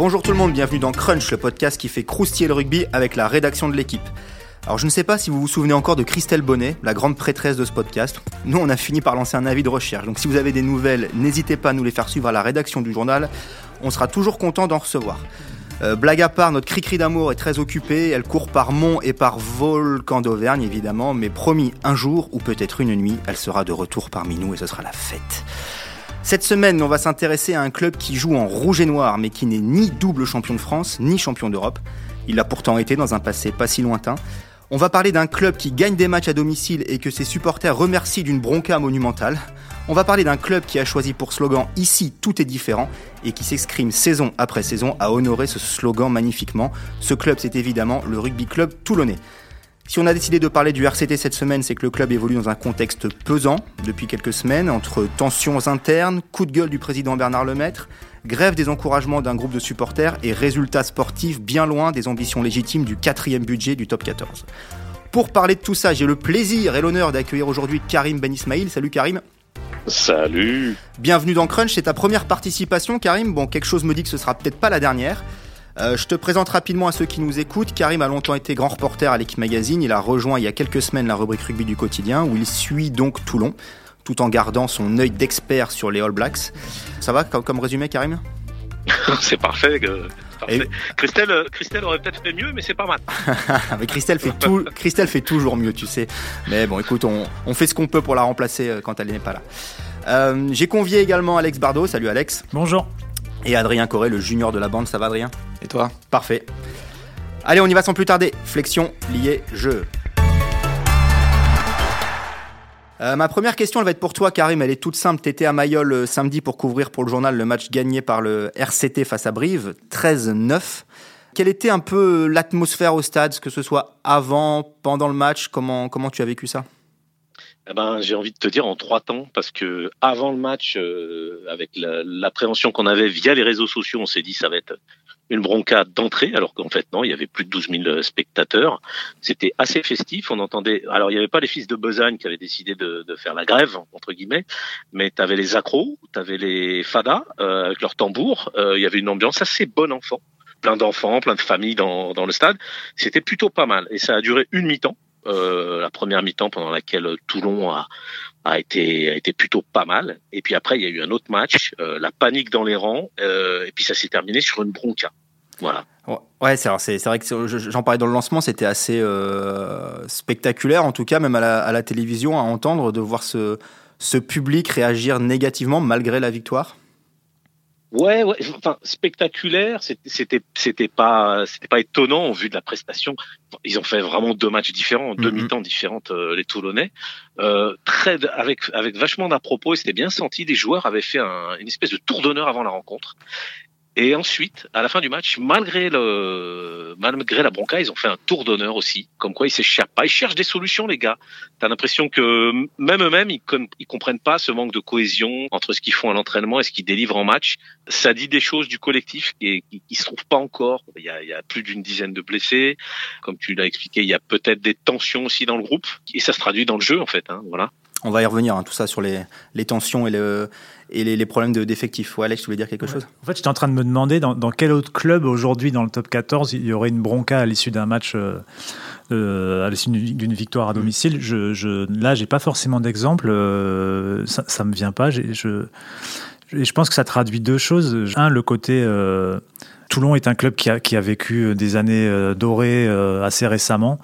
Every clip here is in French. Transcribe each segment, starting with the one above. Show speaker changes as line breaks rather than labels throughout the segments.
Bonjour tout le monde, bienvenue dans Crunch, le podcast qui fait croustiller le rugby avec la rédaction de l'équipe. Alors je ne sais pas si vous vous souvenez encore de Christelle Bonnet, la grande prêtresse de ce podcast. Nous on a fini par lancer un avis de recherche, donc si vous avez des nouvelles, n'hésitez pas à nous les faire suivre à la rédaction du journal, on sera toujours content d'en recevoir. Euh, blague à part, notre cri-cri d'amour est très occupée, elle court par Mont et par Volcan d'Auvergne évidemment, mais promis, un jour ou peut-être une nuit, elle sera de retour parmi nous et ce sera la fête. Cette semaine, on va s'intéresser à un club qui joue en rouge et noir, mais qui n'est ni double champion de France, ni champion d'Europe. Il l'a pourtant été dans un passé pas si lointain. On va parler d'un club qui gagne des matchs à domicile et que ses supporters remercient d'une bronca monumentale. On va parler d'un club qui a choisi pour slogan Ici tout est différent et qui s'exprime saison après saison à honorer ce slogan magnifiquement. Ce club, c'est évidemment le Rugby Club Toulonnais. Si on a décidé de parler du RCT cette semaine, c'est que le club évolue dans un contexte pesant depuis quelques semaines, entre tensions internes, coup de gueule du président Bernard Lemaître, grève des encouragements d'un groupe de supporters et résultats sportifs bien loin des ambitions légitimes du quatrième budget du top 14. Pour parler de tout ça, j'ai le plaisir et l'honneur d'accueillir aujourd'hui Karim Ben Ismail. Salut Karim.
Salut.
Bienvenue dans Crunch, c'est ta première participation Karim. Bon, quelque chose me dit que ce sera peut-être pas la dernière. Euh, je te présente rapidement à ceux qui nous écoutent. Karim a longtemps été grand reporter à l'équipe magazine. Il a rejoint il y a quelques semaines la rubrique rugby du quotidien où il suit donc Toulon tout en gardant son œil d'expert sur les All Blacks. Ça va comme, résumé, Karim?
C'est parfait. Christelle, euh, Christelle aurait peut-être fait mieux, mais c'est pas mal.
mais Christelle fait, tout, Christelle fait toujours mieux, tu sais. Mais bon, écoute, on, on fait ce qu'on peut pour la remplacer euh, quand elle n'est pas là. J'ai convié également Alex Bardot. Salut Alex.
Bonjour
et Adrien Corré, le junior de la bande. Ça va, Adrien?
Et toi?
Parfait. Allez, on y va sans plus tarder. Flexion, lié, jeu. Euh, ma première question, elle va être pour toi, Karim. Elle est toute simple. T'étais à Mayol euh, samedi pour couvrir pour le journal le match gagné par le RCT face à Brive, 13-9. Quelle était un peu l'atmosphère au stade, que ce soit avant, pendant le match? Comment, comment tu as vécu ça?
Eh ben, j'ai envie de te dire en trois temps, parce que avant le match, euh, avec l'appréhension qu'on avait via les réseaux sociaux, on s'est dit ça va être une broncade d'entrée, alors qu'en fait non, il y avait plus de 12 000 spectateurs. C'était assez festif. On entendait. Alors il n'y avait pas les fils de Besagne qui avaient décidé de, de faire la grève entre guillemets, mais tu avais les accros, tu avais les fadas euh, avec leurs tambours. Euh, il y avait une ambiance assez bon enfant, plein d'enfants, plein de familles dans, dans le stade. C'était plutôt pas mal et ça a duré une mi-temps. Euh, la première mi-temps pendant laquelle Toulon a, été plutôt pas mal. Et puis après, il y a eu un autre match, euh, la panique dans les rangs, euh, et puis ça s'est terminé sur une bronca. Voilà.
Ouais, c'est vrai que j'en parlais dans le lancement, c'était assez spectaculaire, en tout cas, même à la, télévision, à entendre, de voir ce public réagir négativement malgré la victoire.
Ouais, ouais, enfin spectaculaire, c'était c'était pas c'était pas étonnant au vu de la prestation. Ils ont fait vraiment deux matchs différents, deux mm-hmm. mi-temps différentes euh, les Toulonnais. Euh, très avec avec vachement d'à propos, et c'était bien senti. Les joueurs avaient fait un, une espèce de tour d'honneur avant la rencontre. Et ensuite, à la fin du match, malgré le, malgré la bronca, ils ont fait un tour d'honneur aussi. Comme quoi, ils s'échappent pas. Ils cherchent des solutions, les gars. T'as l'impression que même eux-mêmes, ils, ils comprennent pas ce manque de cohésion entre ce qu'ils font à l'entraînement et ce qu'ils délivrent en match. Ça dit des choses du collectif qui, qui, qui se trouvent pas encore. Il y a, il y a plus d'une dizaine de blessés. Comme tu l'as expliqué, il y a peut-être des tensions aussi dans le groupe. Et ça se traduit dans le jeu, en fait. Hein, voilà.
On va y revenir, hein, tout ça sur les, les tensions et, le, et les, les problèmes d'effectifs. Ouais, Alex, tu voulais dire quelque chose?
En fait, j'étais en train de me demander dans, dans quel autre club aujourd'hui dans le top 14 il y aurait une bronca à l'issue d'un match, euh, euh, à l'issue d'une victoire à domicile. Je, je, là, j'ai pas forcément d'exemple. Euh, ça, ça me vient pas. Je, pense que ça traduit deux choses. Un, le côté. Euh, Toulon est un club qui a, qui a vécu des années dorées assez récemment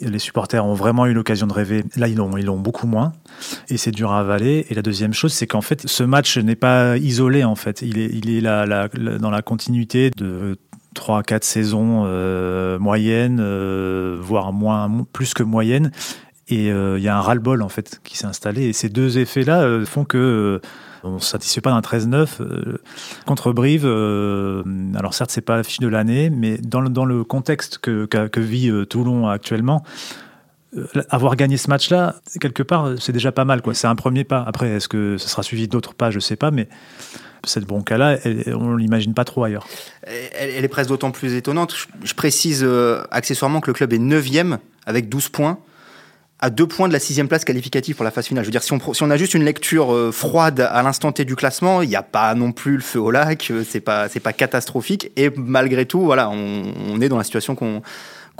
les supporters ont vraiment eu l'occasion de rêver. Là, ils l'ont, ils l'ont beaucoup moins. Et c'est dur à avaler. Et la deuxième chose, c'est qu'en fait, ce match n'est pas isolé, en fait. Il est, dans la continuité de 3 4 saisons euh, moyennes, euh, voire plus que moyennes. Et euh, il y a un ras-le-bol, en fait, qui s'est installé. Et ces deux effets-là font que on ne se satisfait pas d'un 13-9 euh, contre Brive. Euh, alors certes, c'est pas l'affiche de l'année, mais dans le, dans le contexte que, que, vit euh, Toulon actuellement, avoir gagné ce match-là, quelque part, c'est déjà pas mal. C'est un premier pas. Après, est-ce que ça sera suivi d'autres pas? Je sais pas, mais cette bronca-là, on l'imagine pas trop ailleurs.
Elle, est presque d'autant plus étonnante. Je, précise accessoirement que le club est 9 avec 12 points. À deux points de la sixième place qualificative pour la phase finale. Je veux dire, si on, si on a juste une lecture euh, froide à l'instant T du classement, il n'y a pas non plus le feu au lac, euh, c'est pas, c'est pas catastrophique. Et malgré tout, voilà, on, on est dans la situation qu'on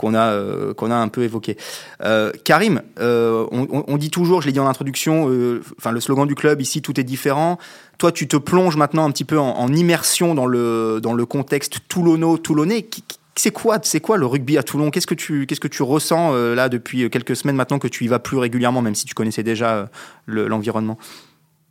qu'on a, euh, qu'on a un peu évoqué. Euh, Karim, euh, on, on, dit toujours, je l'ai dit en introduction, enfin le slogan du club ici, tout est différent. Toi, tu te plonges maintenant un petit peu en, en immersion dans le, dans le contexte toulonno-toulonnais. C'est quoi, c'est quoi le rugby à Toulon? Qu'est-ce que tu, qu'est-ce que tu ressens euh, là depuis quelques semaines maintenant que tu y vas plus régulièrement, même si tu connaissais déjà euh, l'environnement?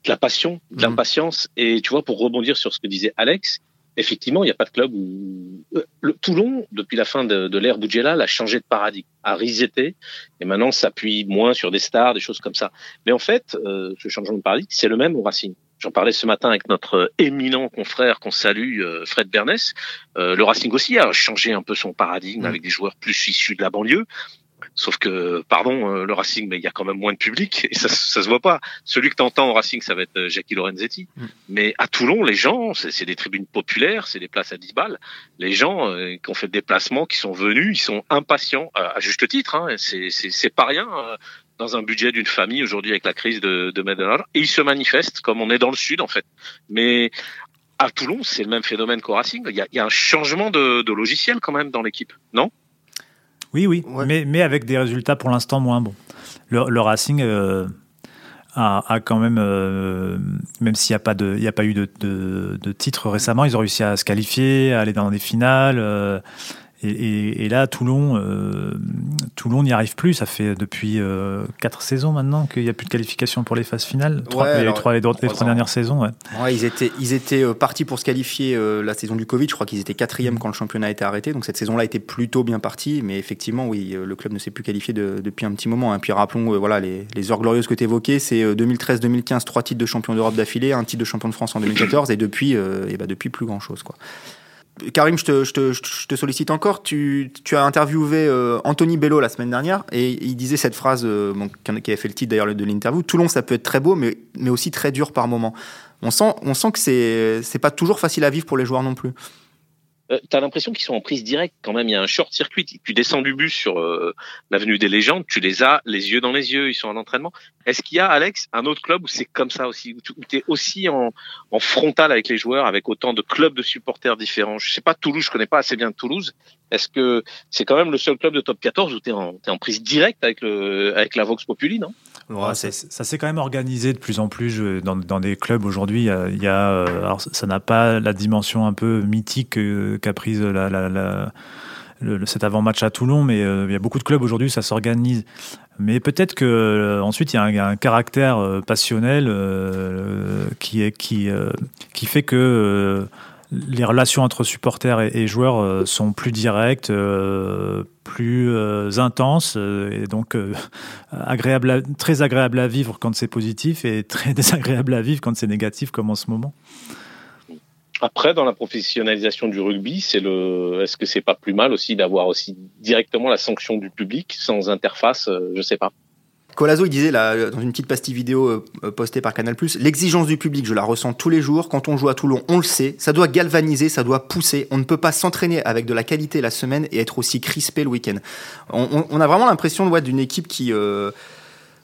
De la passion, de mmh. l'impatience. Et tu vois, pour rebondir sur ce que disait Alex, effectivement, il n'y a pas de club où euh, le, Toulon, depuis la fin de, de l'ère Boudjelal, a changé de paradigme, a reseté, et maintenant s'appuie moins sur des stars, des choses comme ça. Mais en fait, euh, ce changement de paradigme, c'est le même au Racing. J'en parlais ce matin avec notre éminent confrère qu'on salue, euh, Fred Bernès. Euh, le Racing aussi a changé un peu son paradigme mmh. avec des joueurs plus issus de la banlieue. Sauf que, pardon, euh, le Racing, mais il y a quand même moins de public et ça, ça se voit pas. Celui que t'entends au Racing, ça va être Jackie Lorenzetti. Mm. Mais à Toulon, les gens, c'est des tribunes populaires, c'est des places à 10 balles. Les gens euh, qui ont fait des déplacements, qui sont venus, ils sont impatients, à juste titre. Hein, c'est pas rien dans un budget d'une famille aujourd'hui avec la crise de, de Medellin. Et ils se manifestent comme on est dans le sud en fait. Mais à Toulon, c'est le même phénomène qu'au Racing. Il y, a, il y a, un changement de, de logiciel quand même dans l'équipe, non?
Oui, oui, ouais. mais, mais avec des résultats pour l'instant moins bons. Le, le Racing euh, a, a, quand même, euh, même s'il n'y a, pas de, il y a pas eu de, de, de, titre récemment, ils ont réussi à se qualifier, à aller dans des finales. Euh, et, et, et, là, Toulon, euh, Toulon n'y arrive plus. Ça fait depuis euh, quatre saisons maintenant qu'il n'y a plus de qualification pour les phases finales. Trois,
ouais,
les, alors, trois, les, les trois dernières saisons. Ouais.
ouais. ils étaient, ils étaient euh, partis pour se qualifier euh, la saison du Covid. Je crois qu'ils étaient quatrième quand le championnat a été arrêté. Donc cette saison-là était plutôt bien partie. Mais effectivement, oui, le club ne s'est plus qualifié de, depuis un petit moment. Hein. Puis rappelons, voilà, les, les heures glorieuses que tu évoquais, c'est 2013-2015, trois titres de champion d'Europe d'affilée, un titre de champion de France en 2014, et depuis, et bah, depuis plus grand chose, quoi. Karim, je te, je, te, je te, sollicite encore. Tu, tu as interviewé euh, Anthony Bello la semaine dernière et il disait cette phrase euh, bon, qui avait fait le titre d'ailleurs de l'interview. Toulon, ça peut être très beau, mais, mais aussi très dur par moment. On sent, on sent que c'est, c'est pas toujours facile à vivre pour les joueurs non plus
euh, tu as l'impression qu'ils sont en prise directe quand même. Il y a un short circuit. Tu descends du bus sur euh, l'avenue des légendes, tu les as les yeux dans les yeux, ils sont en entraînement. Est-ce qu'il y a, Alex, un autre club où c'est comme ça aussi, où tu es aussi en, frontal avec les joueurs, avec autant de clubs de supporters différents? Je sais pas, Toulouse, je connais pas assez bien Toulouse. Est-ce que c'est quand même le seul club de top 14 où tu en prise directe avec, le, avec la Vox Populi, non?
Ouais, ça, ça s'est quand même organisé de plus en plus dans, dans des clubs aujourd'hui. Il y a, euh, alors ça n'a pas la dimension un peu mythique qu'a prise la, la, la le, cet avant-match à Toulon, mais euh, il y a beaucoup de clubs aujourd'hui, ça s'organise. Mais peut-être que euh, ensuite il y, a un, il y, a un, caractère euh, passionnel euh, qui est qui qui fait que les relations entre supporters et, joueurs euh, sont plus directes, euh, plus euh, intenses et donc agréable très agréable à vivre quand c'est positif et très désagréable à vivre quand c'est négatif comme en ce moment.
Après, dans la professionnalisation du rugby, c'est le. Est-ce que c'est pas plus mal aussi d'avoir aussi directement la sanction du public sans interface Je sais pas.
Colazo, il disait là, dans une petite pastille vidéo euh, postée par Canal+, l'exigence du public, je la ressens tous les jours. Quand on joue à Toulon, on le sait. Ça doit galvaniser, ça doit pousser. On ne peut pas s'entraîner avec de la qualité la semaine et être aussi crispé le week-end. On, a vraiment l'impression ouais, d'une équipe qui... Euh,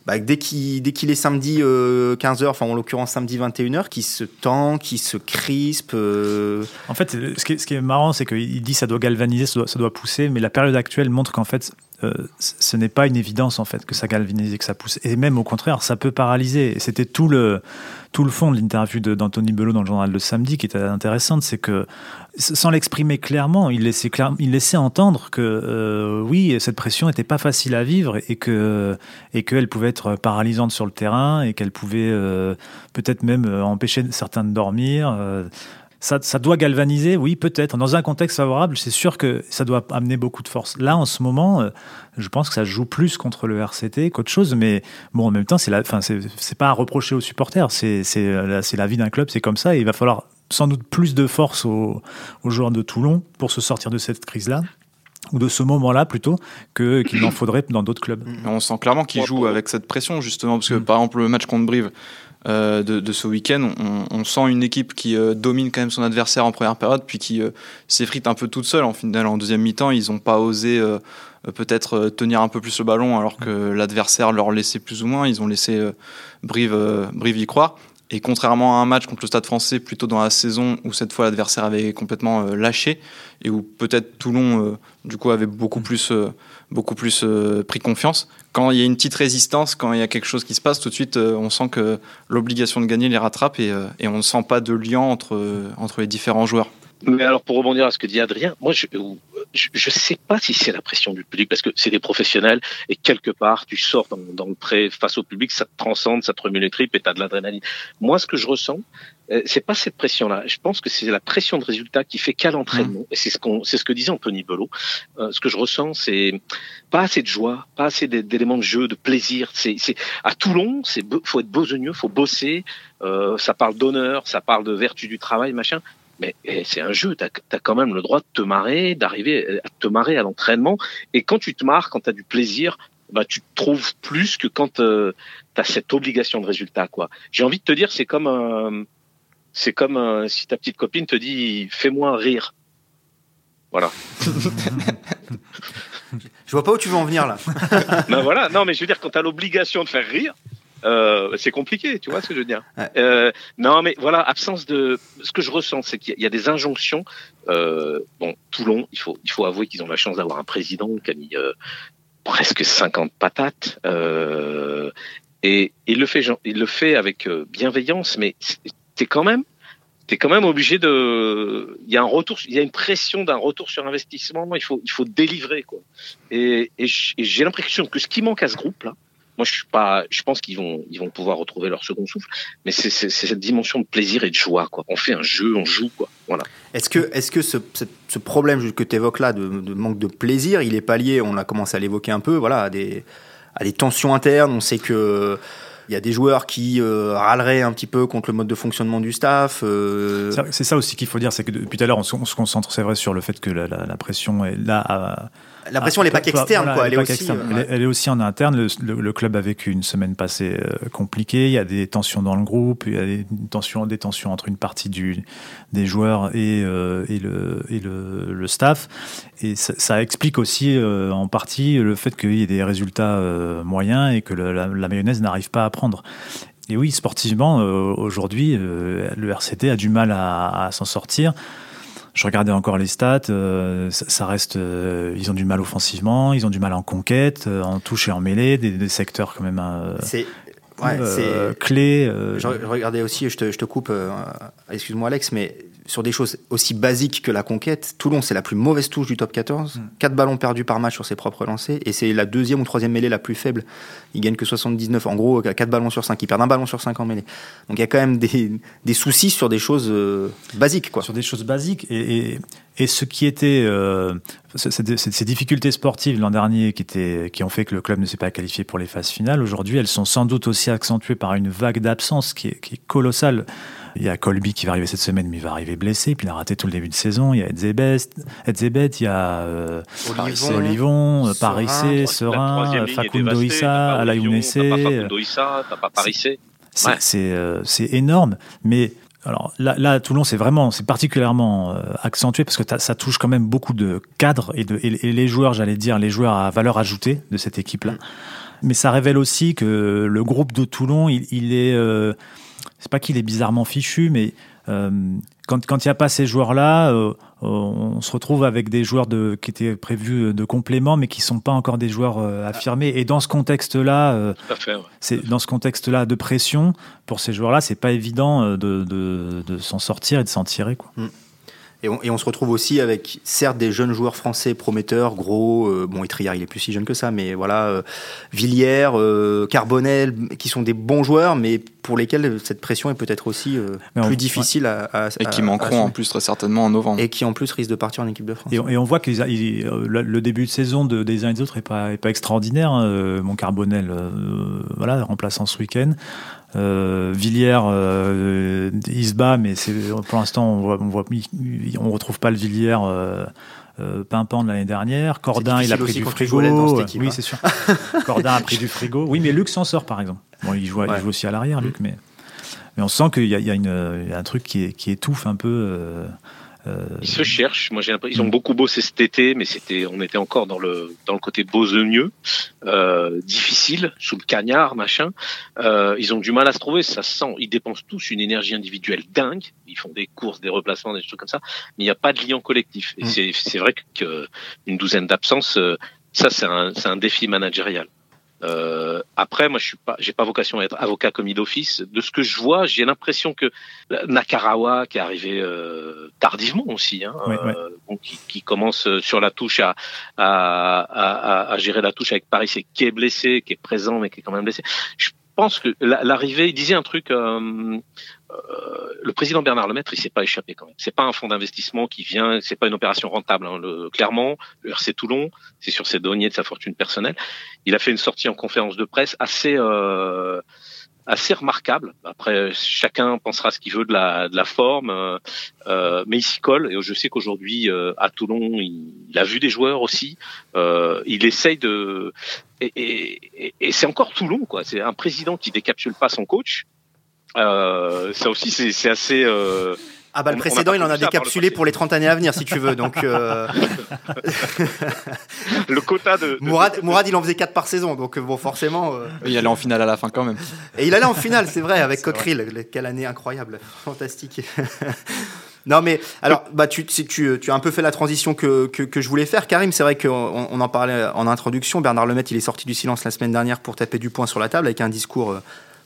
bah, dès qu'il est samedi euh, 15h, enfin en l'occurrence samedi 21h, qui se tend, qui se crispe. Euh...
En fait, ce qui est, marrant, c'est qu'il dit ça doit galvaniser, ça doit pousser, mais la période actuelle montre qu'en fait, euh, ce n'est pas une évidence en fait que ça galvanise et que ça pousse. Et même au contraire, ça peut paralyser. C'était tout le, tout le fond de l'interview d'Anthony Belot dans le journal de samedi qui était intéressante, c'est que sans l'exprimer clairement, il laissait, il laissait entendre que euh, oui, cette pression n'était pas facile à vivre et et qu'elle pouvait être paralysante sur le terrain et qu'elle pouvait euh, peut-être même empêcher certains de dormir. Euh, ça, ça, doit galvaniser, oui, peut-être. Dans un contexte favorable, c'est sûr que ça doit amener beaucoup de force. Là, en ce moment, euh, je pense que ça joue plus contre le RCT qu'autre chose, mais bon, en même temps, c'est enfin, c'est pas à reprocher aux supporters. C'est, c'est, la vie d'un club, c'est comme ça. Et il va falloir sans doute plus de force aux, aux joueurs de Toulon pour se sortir de cette crise-là ou de ce moment-là plutôt que qu'il en faudrait dans d'autres clubs.
On sent clairement qu'ils jouent avec cette pression justement parce que mmh. par exemple le match contre Brive de, de, ce week-end. On, sent une équipe qui domine quand même son adversaire en première période, puis qui s'effrite un peu toute seule. En final, en deuxième mi-temps, ils n'ont pas osé peut-être tenir un peu plus le ballon, alors que l'adversaire leur laissait plus ou moins. Ils ont laissé Brive, Brive y croire. Et contrairement à un match contre le Stade français, plutôt dans la saison où cette fois l'adversaire avait complètement euh, lâché et où peut-être Toulon, euh, du coup, avait beaucoup plus, euh, beaucoup plus pris confiance, quand il y a une petite résistance, quand il y a quelque chose qui se passe, tout de suite, on sent que l'obligation de gagner les rattrape et, et on ne sent pas de lien entre, entre les différents joueurs.
Mais alors, pour rebondir à ce que dit Adrien, moi, je ne sais pas si c'est la pression du public, parce que c'est des professionnels, et quelque part, tu sors dans, dans, le pré face au public, ça te transcende, ça te remue les tripes, et tu as de l'adrénaline. Moi, ce que je ressens, euh, c'est pas cette pression-là. Je pense que c'est la pression de résultat qui fait qu'à l'entraînement, mmh. et c'est ce, qu'on, c'est ce que disait Anthony Belot, euh, ce que je ressens, c'est pas assez de joie, pas assez d'éléments de jeu, de plaisir. C'est, c'est à Toulon, c'est faut être besogneux, faut bosser. Euh, ça parle d'honneur, ça parle de vertu du travail, machin mais eh, c'est un jeu, tu as, quand même le droit de te marrer, d'arriver à te marrer à l'entraînement. Et quand tu te marres, quand tu as du plaisir, bah, tu te trouves plus que quand euh, tu as cette obligation de résultat. quoi. J'ai envie de te dire, c'est comme, euh, c'est comme euh, si ta petite copine te dit fais-moi rire. Voilà.
je vois pas où tu veux en venir là.
ben voilà, non mais je veux dire quand tu as l'obligation de faire rire, euh, c'est compliqué, tu vois ce que je veux dire. Euh, non, mais voilà, absence de. Ce que je ressens, c'est qu'il y a des injonctions. Euh, bon, Toulon, il faut, il faut avouer qu'ils ont la chance d'avoir un président qui a mis presque 50 patates. Et il le fait, il le fait avec bienveillance, mais t'es quand même, t'es quand même obligé de. Il y a un retour, il y a une pression d'un retour sur investissement. Il faut, il faut délivrer quoi. Et, j'ai l'impression que ce qui manque à ce groupe là moi, je suis pas. Je pense qu'ils vont, ils vont pouvoir retrouver leur second souffle. Mais c'est cette dimension de plaisir et de joie, quoi. On fait un jeu, on joue, quoi. Voilà.
Est-ce que, est-ce que ce, problème que tu évoques là de, de, manque de plaisir, il est pas lié On a commencé à l'évoquer un peu, voilà, à des, à des tensions internes. On sait que il y a des joueurs qui euh, râleraient un petit peu contre le mode de fonctionnement du staff. Euh.
C'est ça aussi qu'il faut dire, c'est que depuis tout à l'heure, on, se concentre, c'est vrai, sur le fait que la, la, la pression est là. À,
la pression, elle n'est pas qu'externe, quoi. Elle, est, aussi,
euh, elle, est aussi en interne. Le, club a vécu une semaine passée compliquée. Il y a des tensions dans le groupe. Il y a des tensions, des tensions entre une partie du, des joueurs et, et, le, et le, le, staff. Et ça, ça explique aussi en partie le fait qu'il y ait des résultats moyens et que la, la mayonnaise n'arrive pas à prendre. Et oui, sportivement, aujourd'hui, le RCT a du mal à, à s'en sortir. Je regardais encore les stats, euh, ça, reste, euh, ils ont du mal offensivement, ils ont du mal en conquête, euh, en touche et en mêlée, des, des secteurs quand même. c'est ouais, clés.
je regardais aussi, je te, je te coupe, excuse-moi Alex, mais sur des choses aussi basiques que la conquête, Toulon, c'est la plus mauvaise touche du top 14. 4 mm. ballons perdus par match sur ses propres lancers. Et c'est la deuxième ou troisième mêlée la plus faible. Ils gagnent que 79. En gros, 4 ballons sur 5. Ils perdent un ballon sur 5 en mêlée. Donc il y a quand même des, des soucis sur des choses euh, basiques. Quoi.
Sur des choses basiques. Et, et, et ce qui était. Euh, ces difficultés sportives l'an dernier qui, étaient, qui ont fait que le club ne s'est pas qualifié pour les phases finales, aujourd'hui, elles sont sans doute aussi accentuées par une vague d'absence qui est colossale. Il y a Colby qui va arriver cette semaine, mais il va arriver blessé, puis il a raté tout le début de saison. Il y a Edzebet, il y a euh, Olivon, Parissé, Serein, Facundo Issa, Alayounessé.
Facundo Issa, t'as pas Parissé.
C'est euh, énorme, mais alors là, là à Toulon, c'est vraiment, c'est particulièrement euh, accentué parce que ça touche quand même beaucoup de cadres et, de, et, les joueurs, j'allais dire, les joueurs à valeur ajoutée de cette équipe-là. Mais ça révèle aussi que le groupe de Toulon, il, il est euh, c'est pas qu'il est bizarrement fichu, mais euh, quand il n'y a pas ces joueurs-là, euh, on se retrouve avec des joueurs de, qui étaient prévus de complément, mais qui sont pas encore des joueurs euh, affirmés. Et dans ce contexte-là, dans ce contexte-là de pression pour ces joueurs-là, c'est pas évident de, de, s'en sortir et de s'en tirer. Quoi. Mm.
Et on, se retrouve aussi avec, certes, des jeunes joueurs français prometteurs, gros. Euh, bon, Etriard, il est plus si jeune que ça, mais voilà, euh, Villiers, euh, Carbonel, qui sont des bons joueurs, mais pour lesquels cette pression est peut-être aussi plus difficile à,
Et qui manqueront en plus très certainement en novembre.
Et qui en plus risquent de partir en équipe de France.
Et on, voit que le début de saison de, des uns et des autres n'est pas, est pas extraordinaire. Mon Carbonel, voilà, remplaçant ce week-end. Euh, Villiers, euh, il se bat, mais pour l'instant on voit, on voit, on retrouve pas le Villiers. Euh, euh, pimpant de l'année dernière. Cordin, il a pris du frigo. oui, hein. c'est sûr. Cordin a pris du frigo. Oui, mais Luc s'en sort, par exemple. Bon, il joue, il joue aussi à l'arrière, Luc, mais. mais on sent qu'il y, y, a un truc qui, qui étouffe un peu.
Euh, ils se cherchent. Moi, j'ai ils ont beaucoup bossé cet été, mais c'était, on était encore dans le dans le côté besogneux, euh, difficile, sous le cagnard, machin. Euh, ils ont du mal à se trouver. Ça sent. Ils dépensent tous une énergie individuelle dingue. Ils font des courses, des replacements, des trucs comme ça, mais il n'y a pas de lien collectif. Et mm. c'est c'est vrai qu'une douzaine d'absences, euh, ça c'est un c'est un défi managérial. Euh, après, moi, je suis pas, j'ai pas vocation à être avocat commis d'office. De ce que je vois, j'ai l'impression que Nakarawa, qui est arrivé euh, tardivement aussi, hein, euh, qui, qui, commence sur la touche à, à, à, à, gérer la touche avec Paris, c'est qui est blessé, qui est présent, mais qui est quand même blessé. Je pense que l'arrivée, il disait un truc. Euh, euh, le président Bernard Lemaître, il s'est pas échappé quand même. C'est pas un fonds d'investissement qui vient, c'est pas une opération rentable. Hein. Le, clairement, le RC Toulon, c'est sur ses deniers de sa fortune personnelle. Il a fait une sortie en conférence de presse assez euh, assez remarquable. Après, chacun pensera ce qu'il veut de la, de la forme, euh, euh mais il s'y colle. Et je sais qu'aujourd'hui, euh, à Toulon, il, a vu des joueurs aussi. Euh, il essaye de... Et, et, et c'est encore Toulon, quoi. C'est un président qui décapsule pas son coach. Euh, ça aussi, c'est assez...
Ah bah le précédent, il en a décapsulé pour les 30 années à venir, si tu veux. Donc euh...
le quota de,
Mourad, Mourad, il en faisait 4 par saison, donc bon, forcément. Euh...
Il allait en finale à la fin quand même.
Et il allait en finale, c'est vrai, avec Cockerill. Quelle année incroyable, fantastique. non mais alors, bah tu, tu, tu, as un peu fait la transition que, que, que je voulais faire, Karim. C'est vrai qu'on on en parlait en introduction. Bernard Lemaitre, il est sorti du silence la semaine dernière pour taper du poing sur la table avec un discours euh,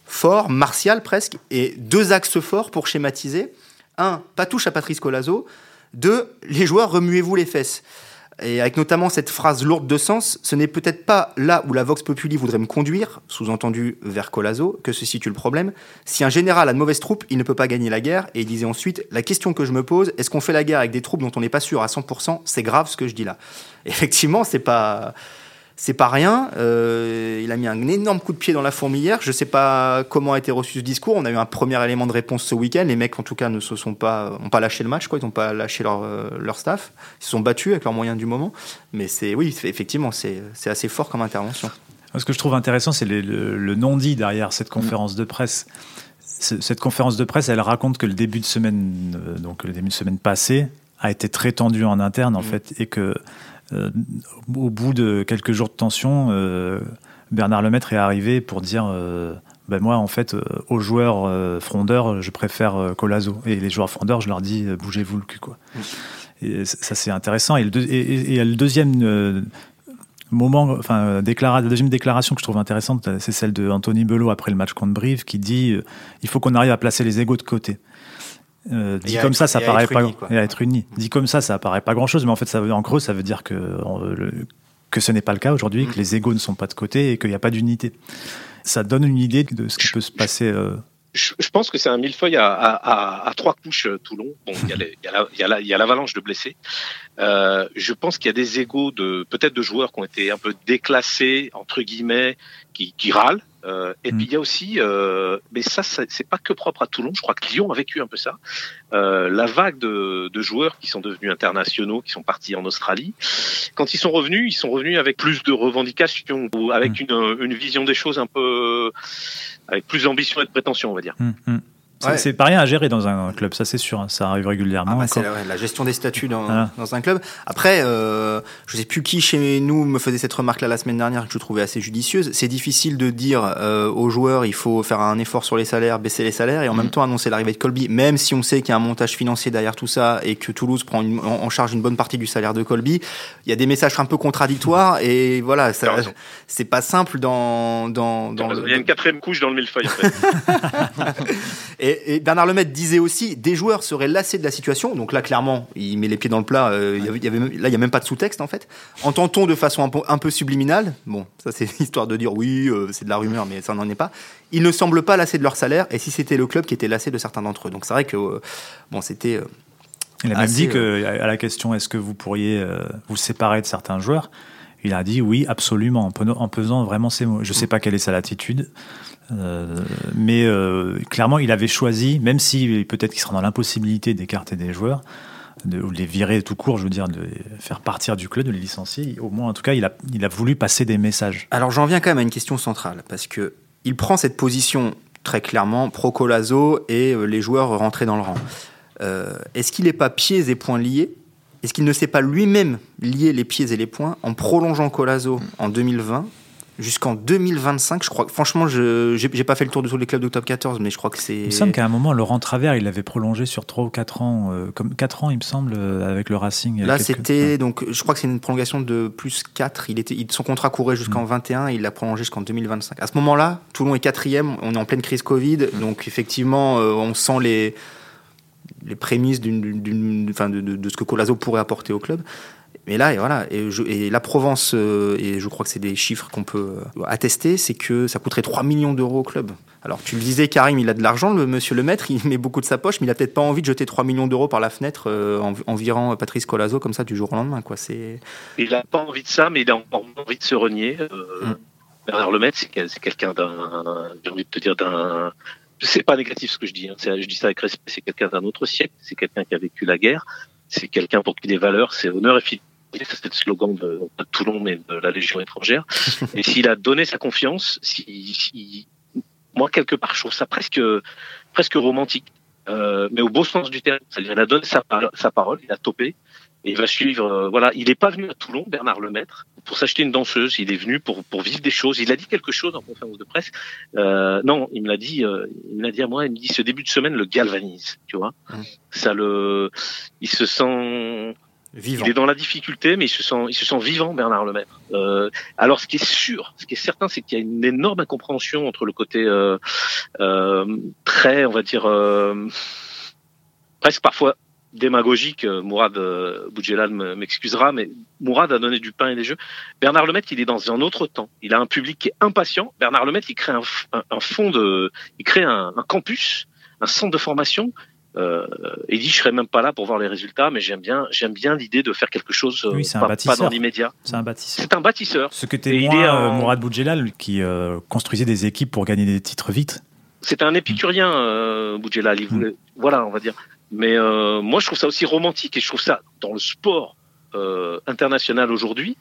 fort, martial presque, et deux axes forts pour schématiser un, pas touche à Patrice Colazo. Deux, les joueurs, remuez-vous les fesses. Et avec notamment cette phrase lourde de sens, ce n'est peut-être pas là où la Vox Populi voudrait me conduire, sous-entendu vers Colazo, que se situe le problème. Si un général a de mauvaises troupes, il ne peut pas gagner la guerre. Et il disait ensuite, la question que je me pose, est-ce qu'on fait la guerre avec des troupes dont on n'est pas sûr à 100% C'est grave ce que je dis là. Effectivement, c'est pas c'est pas rien. Euh, il a mis un énorme coup de pied dans la fourmilière. Je sais pas comment a été reçu ce discours. On a eu un premier élément de réponse ce week-end. Les mecs, en tout cas, ne se sont pas, ont pas lâché le match, quoi. Ils n'ont pas lâché leur, euh, leur staff. Ils se sont battus avec leurs moyens du moment. Mais c'est, oui, effectivement, c'est, assez fort comme intervention.
Ce que je trouve intéressant, c'est le, non-dit derrière cette conférence de presse. Cette conférence de presse, elle raconte que le début de semaine, euh, donc le début de semaine passée, a été très tendu en interne, en mm. fait, et que au bout de quelques jours de tension, euh, Bernard Lemaître est arrivé pour dire euh, ben moi, en fait, aux joueurs frondeurs, je préfère Colazo. Et les joueurs frondeurs, je leur dis, bougez-vous le cul, quoi. Et ça, c'est intéressant. Et, le, le deuxième moment, enfin, la deuxième déclaration que je trouve intéressante, c'est celle de Anthony Belot après le match contre Brive, qui dit, il faut qu'on arrive à placer les égaux de côté. Euh, dit comme ça, ça paraît pas à être uni. Dit comme ça, ça paraît pas grand chose, mais en fait, ça veut, en gros, ça veut dire que que ce n'est pas le cas aujourd'hui, que mm. les égaux ne sont pas de côté et qu'il n'y a pas d'unité. Ça donne une idée de ce qui peut se passer. Euh,
je, pense que c'est un millefeuille à, à, à, trois couches euh, Toulon. Bon, il y a l'avalanche de blessés. Euh, je pense qu'il y a des égaux de peut-être de joueurs qui ont été un peu déclassés entre guillemets, qui, qui râlent. Euh, et puis mm. il y a aussi, euh, mais ça c'est pas que propre à Toulon. Je crois que Lyon a vécu un peu ça. Euh, la vague de, de, joueurs qui sont devenus internationaux, qui sont partis en Australie. Quand ils sont revenus, ils sont revenus avec plus de revendications, ou avec mm. une, une vision des choses un peu avec plus d'ambition et de prétention, on va dire.
Hum, C'est pas rien à gérer dans un club, ça c'est sûr, hein. ça arrive régulièrement. Ah
bah c'est la, gestion des statuts dans, dans un club. Après, euh, je sais plus qui chez nous me faisait cette remarque là la semaine dernière que je trouvais assez judicieuse. C'est difficile de dire euh, aux joueurs il faut faire un effort sur les salaires, baisser les salaires et en même mm. temps annoncer l'arrivée de Colby, même si on sait qu'il y a un montage financier derrière tout ça et que Toulouse prend en, charge une bonne partie du salaire de Colby. Il y a des messages un peu contradictoires et voilà, c'est pas simple dans dans, dans
Il y a une quatrième couche dans le millefeuille. En fait.
et, et, Bernard Lemaitre disait aussi des joueurs seraient lassés de la situation. Donc là, clairement, il met les pieds dans le plat. Euh, il y avait, là, il n'y a même pas de sous-texte en fait. Entend-on de façon un peu, subliminale Bon, ça c'est histoire de dire oui, euh, c'est de la rumeur, mais ça n'en est pas. Ils ne semblent pas lassés de leur salaire. Et si c'était le club qui était lassé de certains d'entre eux, donc c'est vrai que euh, bon, c'était.
il a même dit que à la question est-ce que vous pourriez vous séparer de certains joueurs, il a dit oui, absolument, en, pesant vraiment ces mots. Je ne sais pas quelle est sa latitude. Euh, mais euh, clairement, il avait choisi, même si peut-être qu'il sera dans l'impossibilité d'écarter des joueurs, de les virer tout court, je veux dire, de faire partir du club, de les licencier. Au moins, en tout cas, il a, il a voulu passer des messages.
Alors, j'en viens quand même à une question centrale, parce que il prend cette position très clairement pro Colazo et les joueurs rentrés dans le rang. Est-ce qu'il n'est pas pieds et poings liés? Est-ce qu'il ne s'est pas lui-même lié les pieds et les poings en prolongeant Colazo en 2020 jusqu'en 2025. Je crois franchement, je j'ai pas fait le tour de tous les clubs de top 14, mais je crois que c'est.
Il me semble qu'à un moment, Laurent Travers, il avait prolongé sur 3 ou 4 ans, euh, comme 4 ans, il me semble, euh, avec le Racing.
Là, c'était donc, je crois que c'est une prolongation de plus 4. Il était, son contrat courait jusqu'en 21, mm. il l'a prolongé jusqu'en 2025. À ce moment-là, Toulon est quatrième, on est en pleine crise Covid, mm. donc effectivement, euh, on sent les les prémices d'une, de, de, ce que Colazo pourrait apporter au club. Mais là, et voilà, et, je, et, la Provence, euh, et je crois que c'est des chiffres qu'on peut euh, attester, c'est que ça coûterait 3 millions d'euros au club. Alors tu le disais, Karim, il a de l'argent, le monsieur le maître, il met beaucoup de sa poche, mais il a peut-être pas envie de jeter 3 millions d'euros par la fenêtre euh, en, virant Patrice Colazo comme ça du jour au lendemain. Quoi. C'est...
Il n'a pas envie de ça, mais il a encore envie de se renier. Mm. Bernard Lemaitre, c'est, quelqu'un d'un, j'ai envie de te dire, d'un, c'est pas négatif ce que je dis, hein. je dis ça avec respect, c'est quelqu'un d'un autre siècle, c'est quelqu'un qui a vécu la guerre, c'est quelqu'un pour qui les valeurs, c'est honneur et fidélité c'est le slogan de, Toulon, mais de la Légion étrangère. Et s'il a donné sa confiance, si, moi quelque part, je trouve ça presque presque romantique, euh, mais au beau sens du terme. C'est-à-dire, il a donné sa, sa parole, il a topé, et il va suivre. Euh, voilà, il n'est pas venu à Toulon, Bernard Lemaître, pour s'acheter une danseuse. Il est venu pour pour vivre des choses. Il a dit quelque chose en conférence de presse. Euh, non, il me l'a dit. Euh, il me l'a dit à moi. Il me dit ce début de semaine le galvanise. Tu vois, mmh. ça le. Il se sent il est dans la difficulté, mais il se sent, il se sent vivant, Bernard Lemaître. Euh, alors, ce qui est sûr, ce qui est certain, c'est qu'il y a une énorme incompréhension entre le côté euh, euh, très, on va dire, presque parfois démagogique. Mourad Boudjelal m'excusera, mais Mourad a donné du pain et des jeux. Bernard Lemaître, il est dans un autre temps. Il a un public qui est impatient. Bernard Lemaître, il crée un, fond de, il crée un campus, un centre de formation euh, il dit je serai même pas là pour voir les résultats, mais j'aime bien, j'aime bien l'idée de faire quelque chose
oui,
euh, pas, pas, dans l'immédiat.
C'est un bâtisseur.
C'est un bâtisseur.
Ce que t'es moi, euh, Mourad Boudjelal, qui euh, construisait des équipes pour gagner des titres vite.
C'était un épicurien, euh, Boudjelal. Il voulait, mm. voilà, on va dire. Mais moi, je trouve ça aussi romantique et je trouve ça dans le sport international aujourd'hui.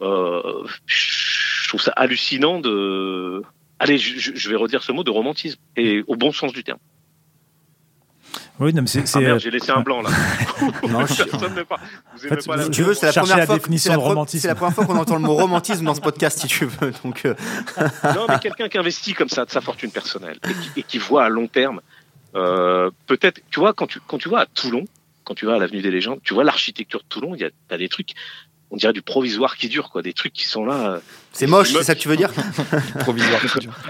je trouve ça hallucinant de. Allez, je, je vais redire ce mot de romantisme et au bon sens du terme.
Oui, non, mais c'est.
Ah merde, j'ai laissé un blanc là. non, je...
Personne ne pas. Vous aimez pas la... tu veux, c'est la première fois. C'est la, la, première fois qu'on entend le mot romantisme dans ce podcast, si tu veux. Donc. Euh.
non, mais quelqu'un qui investit comme ça de sa fortune personnelle et qui, et qui voit à long terme, euh, peut-être, tu vois, quand tu quand tu vas à Toulon, quand tu vas à l'avenue des Légendes, tu vois l'architecture de Toulon, il y a, y a des trucs on dirait du provisoire qui dure, quoi, des trucs qui sont là. Euh,
c'est moche, c'est ça que tu veux dire
Provisoire.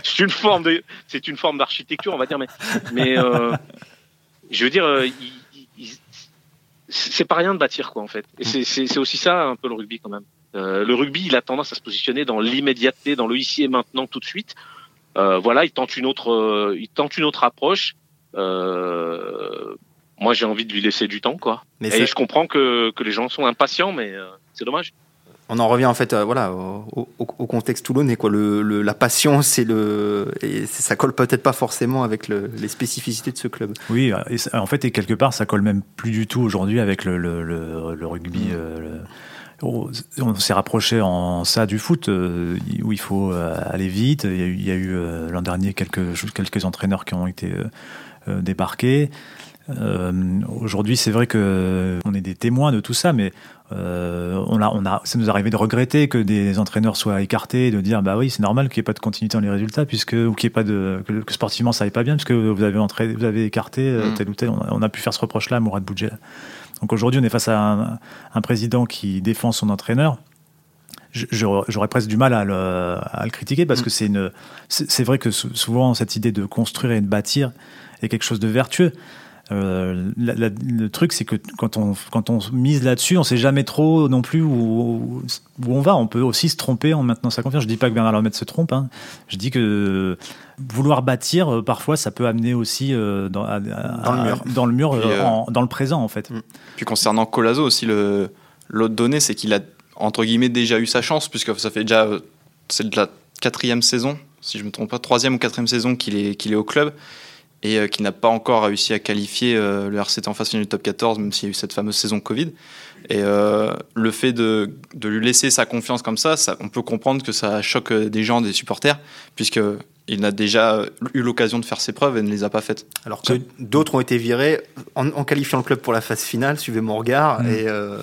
c'est une forme de, c'est une forme d'architecture, on va dire, mais, mais euh, je veux dire, euh, c'est pas rien de bâtir quoi en fait. Et c'est aussi ça un peu le rugby quand même. Euh, le rugby, il a tendance à se positionner dans l'immédiateté, dans le ici et maintenant tout de suite. Euh, voilà, il tente une autre, euh, il tente une autre approche. Euh, moi, j'ai envie de lui laisser du temps, quoi. Mais et je comprends que, que les gens sont impatients, mais c'est dommage
on en revient en fait euh, voilà au, contexte toulonnais quoi. Le, la passion c'est le et ça colle peut-être pas forcément avec les spécificités de ce club.
Oui en fait et quelque part ça colle même plus du tout aujourd'hui avec le, rugby mm. euh, on s'est rapproché en ça du foot euh, où il faut aller vite. Il y a eu, l'an dernier quelques quelques entraîneurs qui ont été débarqués. Aujourd'hui, c'est vrai que on est des témoins de tout ça, mais euh, on a, on a, ça nous est arrivé de regretter que des entraîneurs soient écartés, de dire bah oui c'est normal qu'il n'y ait pas de continuité dans les résultats puisque ou qu'il ait pas de que, sportivement ça n'allait pas bien puisque vous avez vous avez écarté euh, mm. tel ou tel. On a, pu faire ce reproche là à Mourad Boudjel. Donc aujourd'hui on est face à un, président qui défend son entraîneur. J'aurais presque du mal à le, à le critiquer parce mm. que c'est une, c'est vrai que souvent cette idée de construire et de bâtir est quelque chose de vertueux. Euh, le truc, c'est que quand on, quand on mise là-dessus, on sait jamais trop non plus où, où, on va. On peut aussi se tromper en maintenant sa confiance. Je dis pas que Bernard Lermette se trompe. Hein. Je dis que vouloir bâtir, euh, parfois, ça peut amener aussi euh, dans,
dans, le mur,
dans le, mur dans le présent, en fait. Mm.
Puis concernant Colazo aussi, l'autre donnée, c'est qu'il a entre guillemets déjà eu sa chance, puisque ça fait déjà c'est de la quatrième saison, si je me trompe pas, troisième ou quatrième saison qu'il est, qu'il est au club et euh, qui n'a pas encore réussi à qualifier euh, le RCT en phase finale du top 14, même s'il y a eu cette fameuse saison Covid. Et euh, le fait de, de, lui laisser sa confiance comme ça, ça, on peut comprendre que ça choque des gens, des supporters, puisque il a déjà eu l'occasion de faire ses preuves et ne les a pas faites.
Alors que d'autres ont été virés en, qualifiant le club pour la phase finale, suivez mon regard, mm. et euh,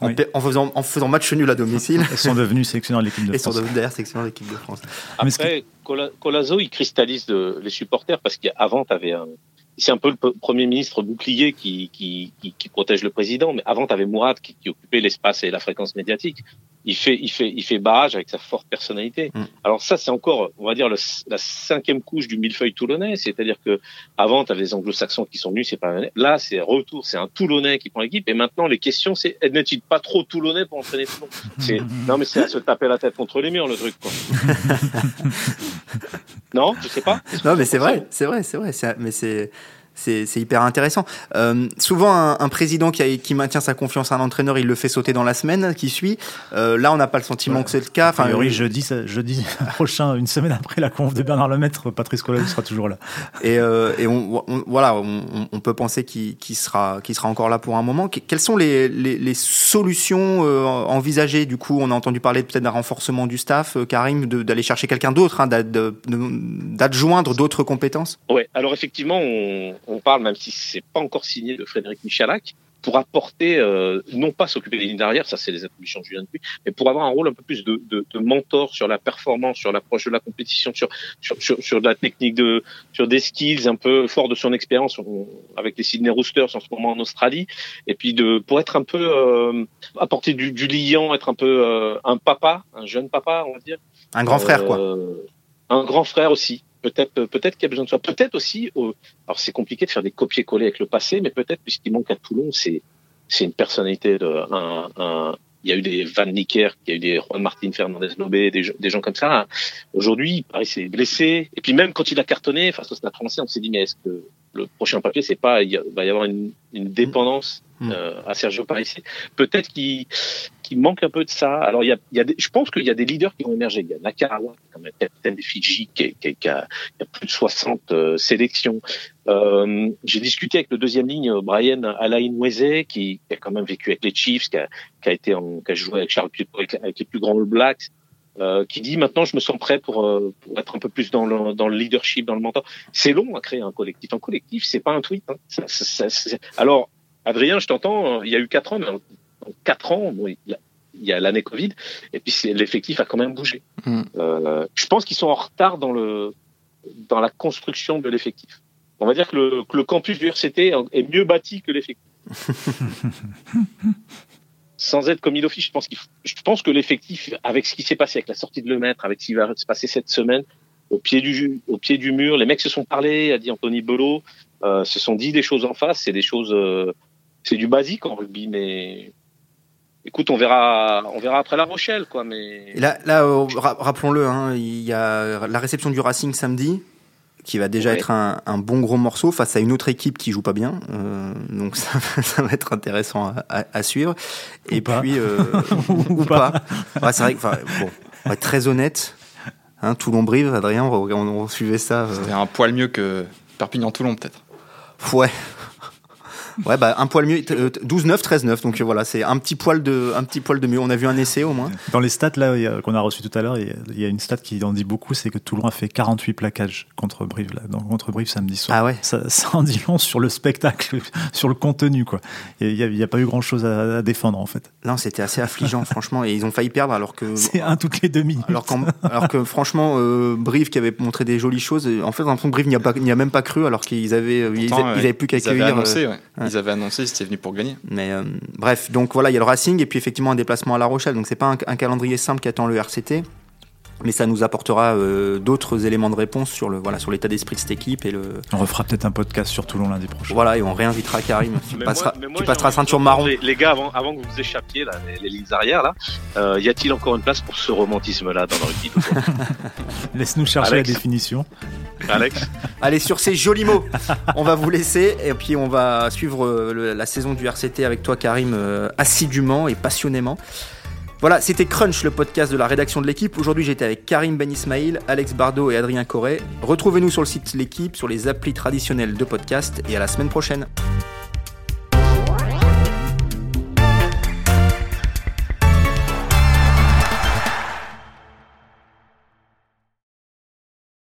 en, faisant, en faisant match nul à domicile.
Ils sont devenus sélectionneurs de l'équipe de France.
Ils sont devenus d'ailleurs sélectionneurs de l'équipe de France.
Après, Colazo, il cristallise les supporters parce qu'avant, tu avais un c'est un peu le premier ministre bouclier qui, qui, qui, qui protège le président, mais avant, tu avais Mourad qui, qui occupait l'espace et la fréquence médiatique. Il fait, il fait, il fait barrage avec sa forte personnalité. Mm. Alors ça, c'est encore, on va dire, le, la cinquième couche du millefeuille toulonnais. C'est-à-dire que avant, tu avais les anglo-saxons qui sont venus, c'est pas là, c'est retour, c'est un toulonnais qui prend l'équipe. Et maintenant, les questions, c'est n'est-il pas trop toulonnais pour entraîner Toulon C'est non, mais c'est à se taper la tête contre les murs, le truc. Quoi. non, je sais pas.
Non, mais c'est vrai, c'est vrai, c'est vrai. Mais c'est c'est hyper intéressant. Euh, souvent, un, président qui, qui, maintient sa confiance à un entraîneur, il le fait sauter dans la semaine qui suit. Euh, là, on n'a pas le sentiment que c'est le cas.
Enfin, oui, jeudi, jeudi prochain, une semaine après la conf de Bernard Lemaître, Patrice Collet sera toujours là.
Et, euh, et on, voilà, on, peut penser qu'il sera, sera encore là pour un moment. quelles sont les, les, les solutions envisagées? Du coup, on a entendu parler peut-être d'un renforcement du staff, Karim, d'aller chercher quelqu'un d'autre, hein, d'adjoindre d'autres compétences?
Oui, alors effectivement, on on parle, même si c'est pas encore signé, de Frédéric Michalak, pour apporter, euh, non pas s'occuper des lignes d'arrière, ça c'est les attributions de Julien Dupuis, mais pour avoir un rôle un peu plus de, de, de mentor sur la performance, sur l'approche de la compétition, sur, sur, sur, sur, de la technique, de, sur des skills un peu fort de son expérience avec les Sydney Roosters en ce moment en Australie, et puis de pour être un peu euh, apporter du, du liant, être un peu euh, un papa, un jeune papa, on va dire.
Un grand frère, quoi.
Un grand frère aussi, peut-être peut-être qu'il y a besoin de ça. Peut-être aussi, alors c'est compliqué de faire des copier-coller avec le passé, mais peut-être puisqu'il manque à Toulon, c'est c'est une personnalité un, il y a eu des Van Nicker, il y a eu des Juan Martin Fernandez Lobé, des, des, gens comme ça. Aujourd'hui, Paris s'est blessé. Et puis même quand il a cartonné face au Stade Français, on s'est dit mais est-ce que le prochain papier, c'est pas il va y avoir une, une dépendance mmh. euh, à Sergio Parisi Peut-être qu'il qui manque un peu de ça. Alors, il y a, des, je pense qu'il y a des leaders qui vont émerger. Il y a Nakarawa, quand même capitaine des Fidji, qui, a, plus de 60 euh, sélections. Euh, J'ai discuté avec le deuxième ligne, Brian Alain Weze, qui, a quand même vécu avec les Chiefs, qui a, a été qui a joué avec Charles avec, les plus grands All Blacks. Qui dit maintenant je me sens prêt pour, être un peu plus dans le, leadership, dans le mentor. C'est long à créer un collectif. Un collectif, c'est pas un tweet. Hein. Alors, Adrien, je t'entends. Il y a eu quatre ans, mais quatre ans, bon, il y a, y a l'année Covid, et puis l'effectif a quand même bougé. Mm. Euh, je pense qu'ils sont en retard dans, le, dans la construction de l'effectif. On va dire que le, que le, campus du RCT est mieux bâti que l'effectif. Sans être comme il office, je pense, qu'il je pense que l'effectif, avec ce qui s'est passé, avec la sortie de Le Maître, avec ce qui va se passer cette semaine, au pied du, au pied du mur, les mecs se sont parlé, a dit Anthony Belot, euh, se sont dit des choses en face, c'est des choses, euh, c'est du basique en rugby, mais écoute, on verra, on verra après La Rochelle, quoi. Mais
là, là euh, rappelons-le, hein, il y a la réception du Racing samedi, qui va déjà être un, un, bon gros morceau face à une autre équipe qui joue pas bien. Euh, donc ça, ça, va être intéressant à, à, suivre.
Et puis
euh, ou, pas. Ouais, c'est vrai que, bon, on va être très honnête. Hein, Toulon-Brive, Adrien, on, on, on, suivait ça.
Euh. C'était un poil mieux que Perpignan-Toulon peut-être.
Ouais, Ouais, bah, un poil mieux. 12-9, 13-9. Donc voilà, c'est un petit poil de, un petit poil de mieux. On a vu un essai au moins.
Dans les stats là qu'on a reçu tout à l'heure, il y a une stat qui en dit beaucoup, c'est que Toulon a fait 48 plaquages contre Brive là, donc contre Brive samedi soir.
Ah ouais.
Ça, ça en dit long sur le spectacle, sur le contenu quoi. Il n'y a, a, pas eu grand chose à, à défendre en fait.
Non, c'était assez affligeant franchement et ils ont failli perdre alors que.
C'est un toutes les demi.
Alors, alors que franchement, euh, Brive qui avait montré des jolies choses, en fait, l'impression que Brive n'y a, pas, a même pas cru alors qu'ils avaient, ils, avaient, plus qu'à accueillir.
Ils avaient annoncé, c'était venu pour gagner.
Mais euh, bref, donc voilà, il y a le Racing et puis effectivement un déplacement à La Rochelle. Donc c'est pas un, un, calendrier simple qui attend le RCT mais ça nous apportera euh, d'autres éléments de réponse sur le voilà sur l'état d'esprit de cette équipe et le.
On refera peut-être un podcast sur Toulon lundi prochain.
Voilà et on réinvitera Karim. Tu passeras, tu passeras ceinture marron.
Les, gars, avant, avant, que vous vous échappiez là, les, lignes arrière là, euh, y a-t-il encore une place pour ce romantisme là dans le rugby
Laisse-nous chercher la définition.
Alex.
Allez sur ces jolis mots, on va vous laisser et puis on va suivre euh, la saison du RCT avec toi Karim euh, assidûment et passionnément. Voilà, c'était Crunch, le podcast de la rédaction de l'équipe. Aujourd'hui, j'étais avec Karim Ben Ismail, Alex Bardot et Adrien Corret. Retrouvez-nous sur le site L'équipe, sur les applis traditionnels de podcast et à la semaine prochaine.